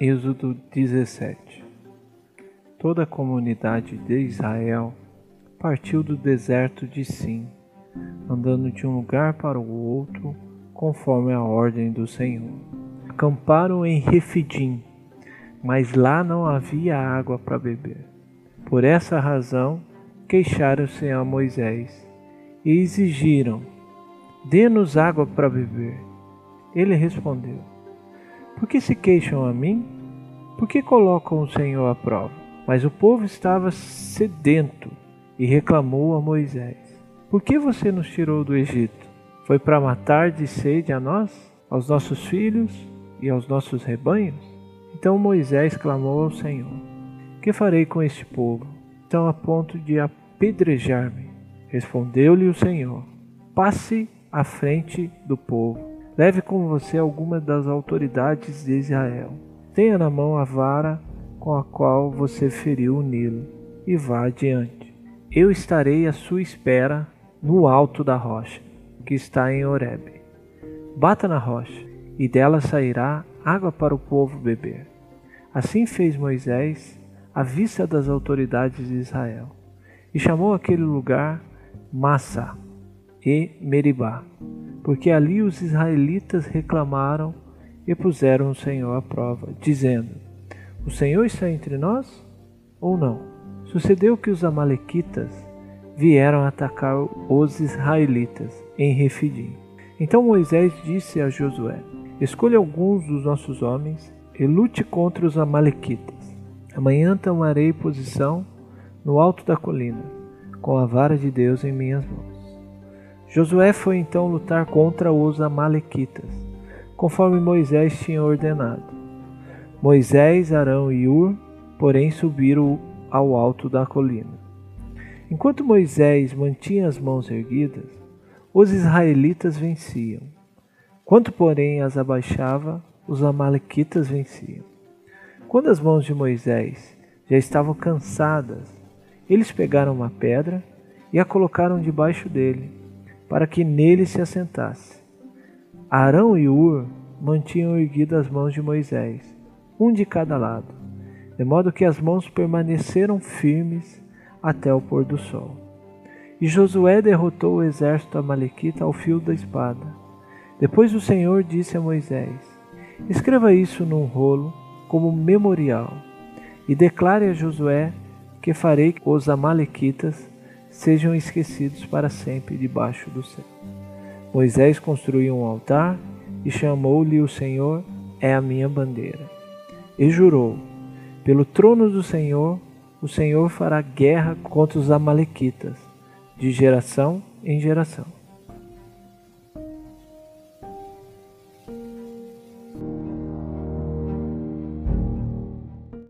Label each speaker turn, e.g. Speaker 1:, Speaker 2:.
Speaker 1: Êxodo 17 Toda a comunidade de Israel partiu do deserto de Sim, andando de um lugar para o outro, conforme a ordem do Senhor. Acamparam em Refidim, mas lá não havia água para beber. Por essa razão, queixaram-se a Moisés e exigiram: Dê-nos água para beber. Ele respondeu: por que se queixam a mim? Por que colocam o Senhor à prova? Mas o povo estava sedento e reclamou a Moisés: Por que você nos tirou do Egito? Foi para matar de sede a nós, aos nossos filhos e aos nossos rebanhos? Então Moisés clamou ao Senhor: Que farei com este povo? Estão a ponto de apedrejar-me. Respondeu-lhe o Senhor: Passe à frente do povo Leve com você alguma das autoridades de Israel. Tenha na mão a vara com a qual você feriu o Nilo e vá adiante. Eu estarei à sua espera no alto da rocha, que está em Horebe. Bata na rocha, e dela sairá água para o povo beber. Assim fez Moisés à vista das autoridades de Israel, e chamou aquele lugar Massa e Meribá, porque ali os israelitas reclamaram e puseram o Senhor à prova, dizendo: O Senhor está entre nós ou não? Sucedeu que os amalequitas vieram atacar os israelitas em Refidim. Então Moisés disse a Josué: Escolha alguns dos nossos homens e lute contra os amalequitas. Amanhã tomarei posição no alto da colina, com a vara de Deus em minhas mãos. Josué foi então lutar contra os Amalequitas, conforme Moisés tinha ordenado. Moisés, Arão e Ur, porém, subiram ao alto da colina. Enquanto Moisés mantinha as mãos erguidas, os israelitas venciam. Quanto, porém, as abaixava, os Amalequitas venciam. Quando as mãos de Moisés já estavam cansadas, eles pegaram uma pedra e a colocaram debaixo dele para que nele se assentasse. Arão e Ur mantinham erguidas as mãos de Moisés, um de cada lado, de modo que as mãos permaneceram firmes até o pôr do sol. E Josué derrotou o exército amalequita ao fio da espada. Depois o Senhor disse a Moisés: Escreva isso num rolo como memorial, e declare a Josué que farei os amalequitas sejam esquecidos para sempre debaixo do céu. Moisés construiu um altar e chamou-lhe o Senhor é a minha bandeira. E jurou: pelo trono do Senhor, o Senhor fará guerra contra os amalequitas, de geração em geração.